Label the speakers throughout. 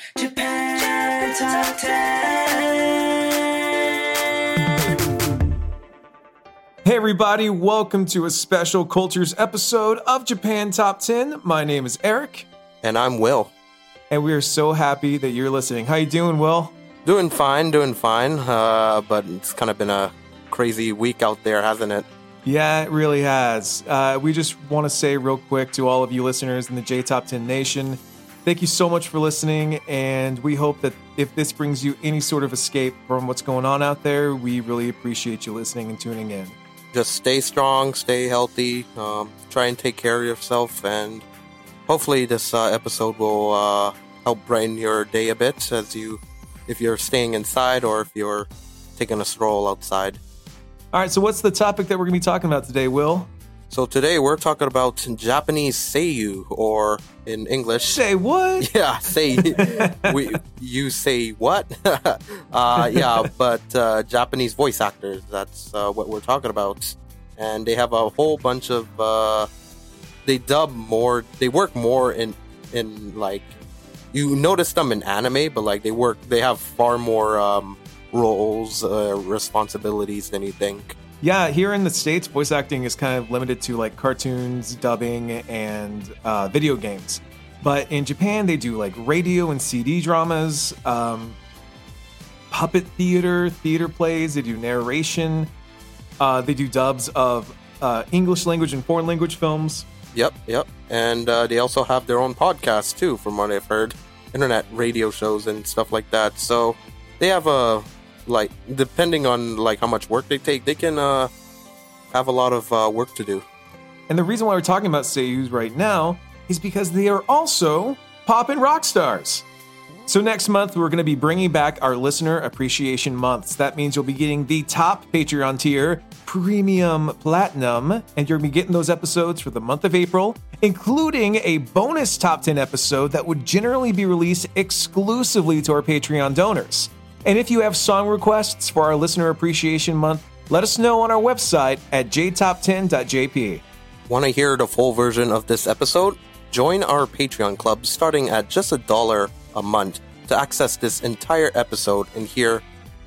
Speaker 1: Japan Top 10.
Speaker 2: Hey, everybody, welcome to a special Cultures episode of Japan Top 10. My name is Eric,
Speaker 3: And I'm Will.
Speaker 2: and we are so happy that you're listening. How you doing, Will?
Speaker 3: Doing fine, doing fine. Uh, but it's kind of been a crazy week out there, hasn't it?
Speaker 2: Yeah, it really has. Uh, we just want to say real quick to all of you listeners in the J Top 10 Nation, thank you so much for listening, and we hope that if this brings you any sort of escape from what's going on out there, we really appreciate you listening and tuning in.
Speaker 3: Just stay strong, stay healthy, um, try and take care of yourself, and hopefully this uh, episode will uh, help brighten your day a bit as you, if you're staying inside or if you're taking a stroll outside.
Speaker 2: All right, so what's the topic that we're going to be talking about today, Will?
Speaker 3: So today we're talking about Japanese seiyu, or in English,
Speaker 2: Say what?
Speaker 3: Yeah, say we you say what? uh, yeah, but uh, Japanese voice actors. That's uh, what we're talking about, and they have a whole bunch of. Uh, they dub more. They work more in in like you notice them in anime, but like they work. They have far more um, roles, uh, responsibilities than you think.
Speaker 2: Yeah, here in the States, voice acting is kind of limited to like cartoons, dubbing, and uh, video games. But in Japan, they do like radio and CD dramas, um, puppet theater, theater plays, they do narration, uh, they do dubs of uh, English language and foreign language films.
Speaker 3: Yep, yep. And uh, they also have their own podcasts too, from what I've heard. Internet radio shows and stuff like that. So they have a like depending on like how much work they take, they can uh, have a lot of uh, work to do.
Speaker 2: And the reason why we're talking about seiyus right now is because they are also pop and rock stars. So next month we're going to be bringing back our listener appreciation months. That means you'll be getting the top Patreon tier, Premium Platinum, and you're going to be getting those episodes for the month of April, including a bonus top 10 episode that would generally be released exclusively to our Patreon donors. And if you have song requests for our listener appreciation month, let us know on our website at jtop10.jp.
Speaker 3: Want to hear the full version of this episode? Join our Patreon club starting at just a dollar a month to access this entire episode and hear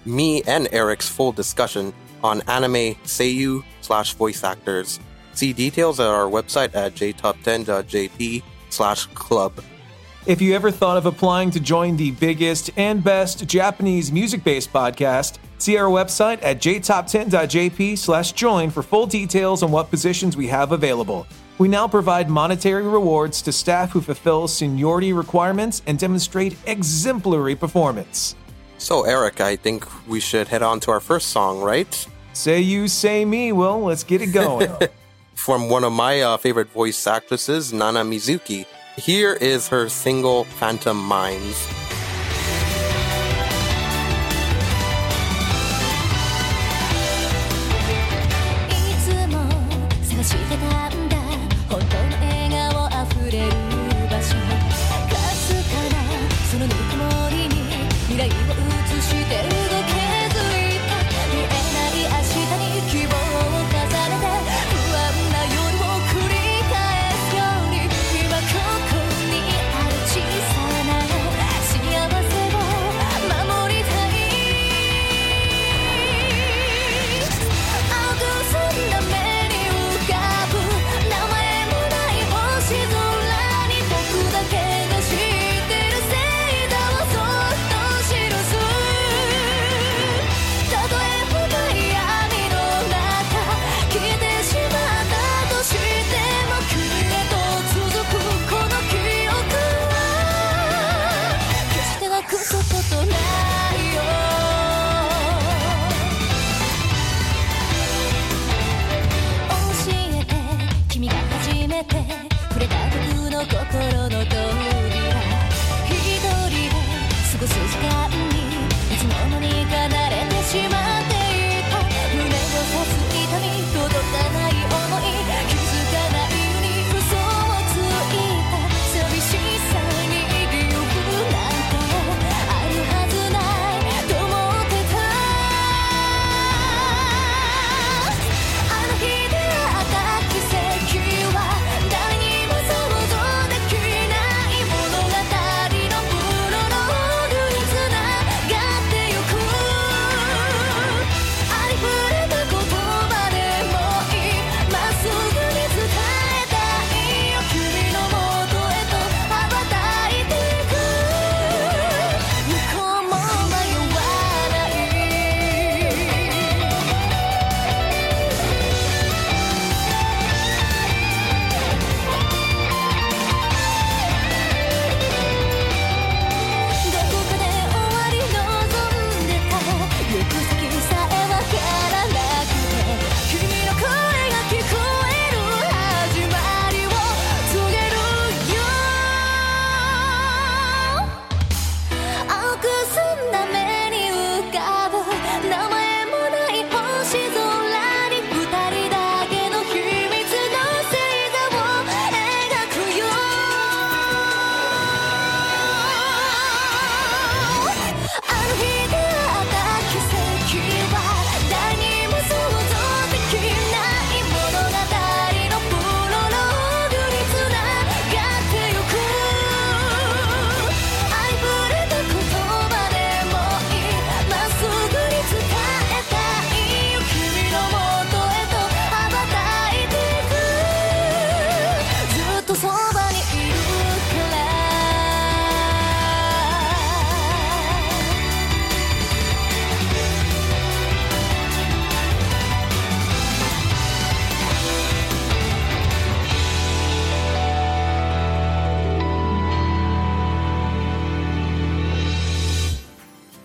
Speaker 3: me and Eric's full discussion on anime seiyu slash voice actors. See details at our website at jtop10.jp slash club.
Speaker 2: If you ever thought of applying to join the biggest and best Japanese music-based podcast, see our website at jtop10.jp slash join for full details on what positions we have available. We now provide monetary rewards to staff who fulfill seniority requirements and demonstrate exemplary performance.
Speaker 3: So, Eric, I think we should head on to our first song, right?
Speaker 2: Say you, say me, well, let's get it going.
Speaker 3: From one of my uh, favorite voice actresses, Nana Mizuki. Here is her single Phantom Minds.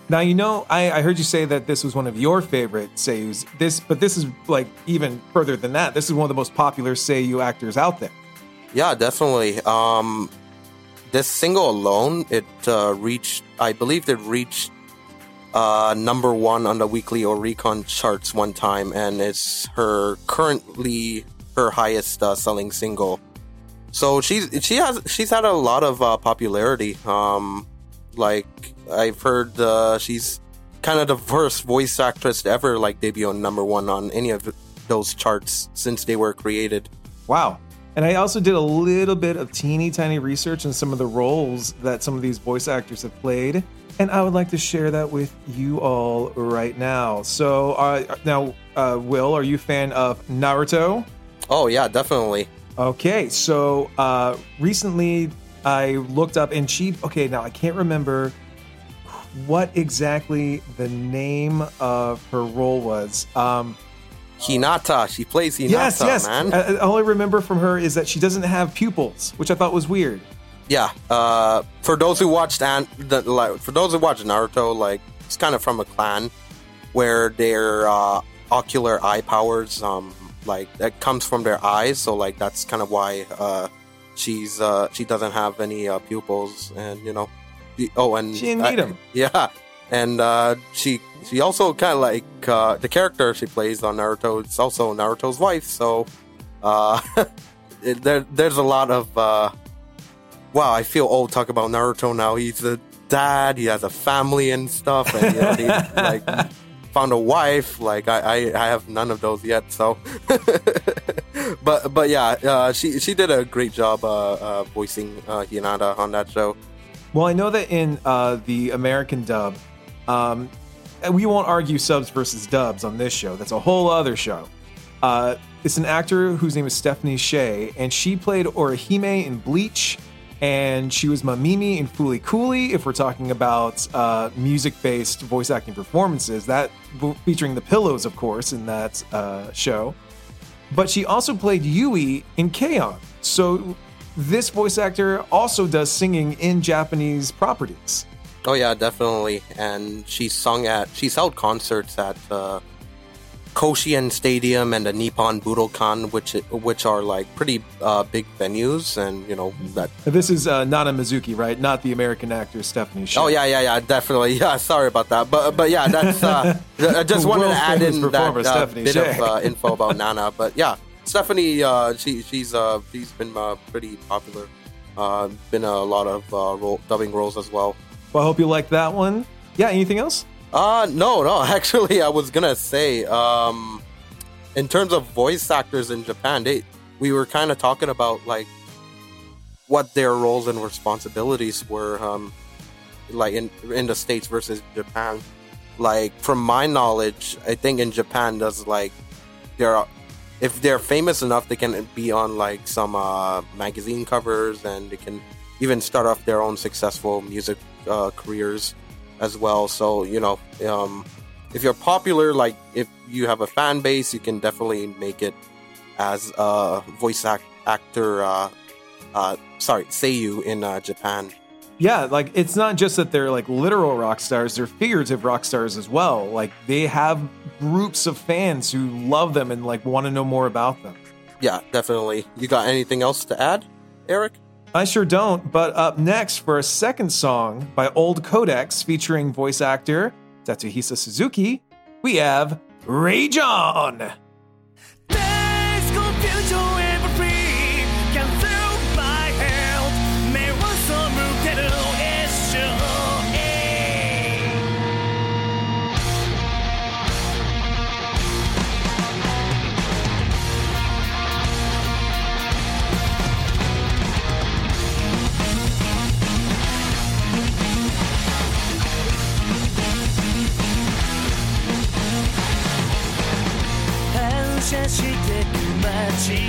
Speaker 2: Now you know I, I heard you say that this was one of your favorite seiyus. This, but this is like even further than that. This is one of the most popular seiyu actors out there.
Speaker 3: Yeah, definitely. Um, this single alone, it uh, reached, I believe it reached uh, number one on the weekly Oricon charts one time, and it's her currently her highest uh, selling single. So she's she has she's had a lot of uh, popularity. Um, like I've heard uh, she's kind of the first voice actress to ever like debut on number one on any of those charts since they were created.
Speaker 2: Wow. And I also did a little bit of teeny tiny research on some of the roles that some of these voice actors have played. And I would like to share that with you all right now. So, uh, now, uh, Will, are you a fan of Naruto?
Speaker 3: Oh yeah, definitely.
Speaker 2: Okay, so uh, recently I looked up and she. Okay, now I can't remember what exactly the name of her role was. Um,
Speaker 3: Hinata, she plays Hinata,
Speaker 2: yes, yes.
Speaker 3: man.
Speaker 2: Uh, all I remember from her is that she doesn't have pupils, which I thought was weird.
Speaker 3: Yeah. Uh, for those who watched and the, like, for those who watched Naruto, like it's kind of from a clan where their uh, ocular eye powers, um, like that comes from their eyes. So like that's kind of why uh, she's uh, she doesn't have any uh, pupils, and you know, the, oh, and
Speaker 2: She didn't need 'em.
Speaker 3: Yeah, and uh, she she also kind of like uh, the character she plays on Naruto. It's also Naruto's wife, so uh, it, there there's a lot of uh, wow. I feel old talk about Naruto now. He's a dad. He has a family and stuff, and you know, he like found a wife. Like I, I, I have none of those yet. So, but but yeah, uh, she she did a great job uh, uh, voicing uh, Hinata on that show.
Speaker 2: Well, I know that in uh, the American dub, um, we won't argue subs versus dubs on this show. That's a whole other show. Uh, it's an actor whose name is Stephanie Sheh, and she played Orihime in Bleach, and she was Mamimi in Fooly Cooly. If we're talking about uh, music-based voice acting performances, that featuring the Pillows, of course, in that uh, show. But she also played Yui in K-On! So this voice actor also does singing in Japanese properties.
Speaker 3: Oh yeah, definitely. And she sung at she's held concerts at uh, Koshien Stadium and the Nippon Budokan, which which are like pretty uh, big venues, and you know that.
Speaker 2: This is uh, Nana Mizuki, right? Not the American actor Stephanie.
Speaker 3: Oh yeah, yeah, yeah, definitely. Yeah, sorry about that, but but yeah, that's. Uh, I just wanted to add in that uh, bit of uh, info about Nana, but yeah, Stephanie, uh, she she's uh, she's been uh, pretty popular. Uh, been a lot of uh, role, dubbing roles as well.
Speaker 2: Well, I hope you like that one. Yeah. Anything else?
Speaker 3: Uh no, no. Actually, I was gonna say, um, in terms of voice actors in Japan, they we were kind of talking about like what their roles and responsibilities were, um, like in in the states versus Japan. Like from my knowledge, I think in Japan, does like there are if they're famous enough, they can be on like some uh, magazine covers, and they can even start off their own successful music uh, careers as well. So you know, um, if you're popular, like if you have a fan base, you can definitely make it as a voice act- actor. Uh, uh, sorry, seiyu in uh, Japan.
Speaker 2: Yeah, like it's not just that they're like literal rock stars, they're figurative rock stars as well. Like they have groups of fans who love them and like want to know more about them.
Speaker 3: Yeah, definitely. You got anything else to add, Eric?
Speaker 2: I sure don't, but up next for a second song by OLDCODEX featuring voice actor Tatsuhisa Suzuki, we have Rage On!
Speaker 1: してく街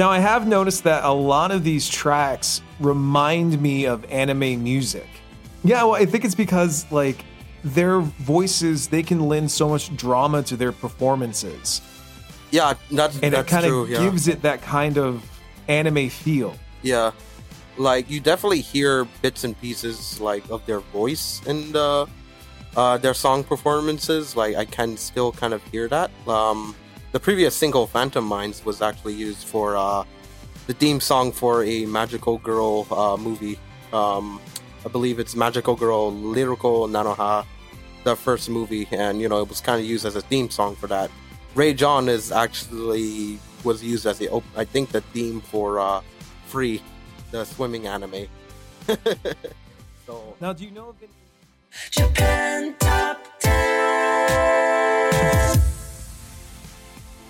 Speaker 2: Now, I have noticed that a lot of these tracks remind me of anime music. Yeah, well, I think it's because, like, their voices, they can lend so much drama to their performances.
Speaker 3: Yeah, that's
Speaker 2: And it kind of
Speaker 3: yeah.
Speaker 2: gives it that kind of anime feel.
Speaker 3: Yeah, like you definitely hear bits and pieces like of their voice in the uh, their song performances. Like I can still kind of hear that. Um, the previous single "Phantom Minds" was actually used for uh, the theme song for a Magical Girl uh, movie. Um, I believe it's Magical Girl Lyrical Nanoha, the first movie, and you know it was kind of used as a theme song for that. Rage On is actually was used as the op- I think the theme for uh, Free, the swimming anime. so
Speaker 2: Now, do you know of any?
Speaker 1: Japan Top 10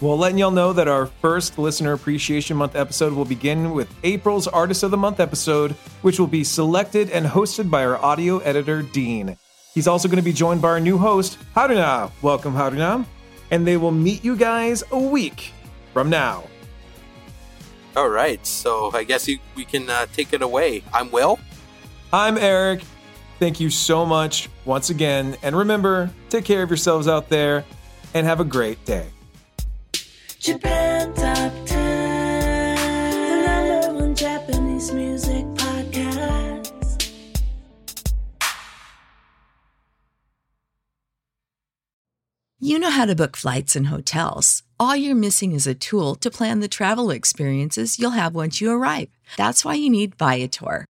Speaker 2: Well, letting y'all know that our first Listener Appreciation Month episode will begin with April's Artist of the Month episode, which will be selected and hosted by our audio editor, Dean. He's also going to be joined by our new host, Haruna. Welcome, Haruna. And they will meet you guys a week from now.
Speaker 3: all right, so I guess we can uh, take it away. I'm Will.
Speaker 2: I'm Eric. Thank you so much once again. And remember, take care of yourselves out there and have a great day.
Speaker 1: Japan Top 10 The number one Japanese music podcast
Speaker 4: You know how to book flights and hotels. All you're missing is a tool to plan the travel experiences you'll have once you arrive. That's why you need Viator.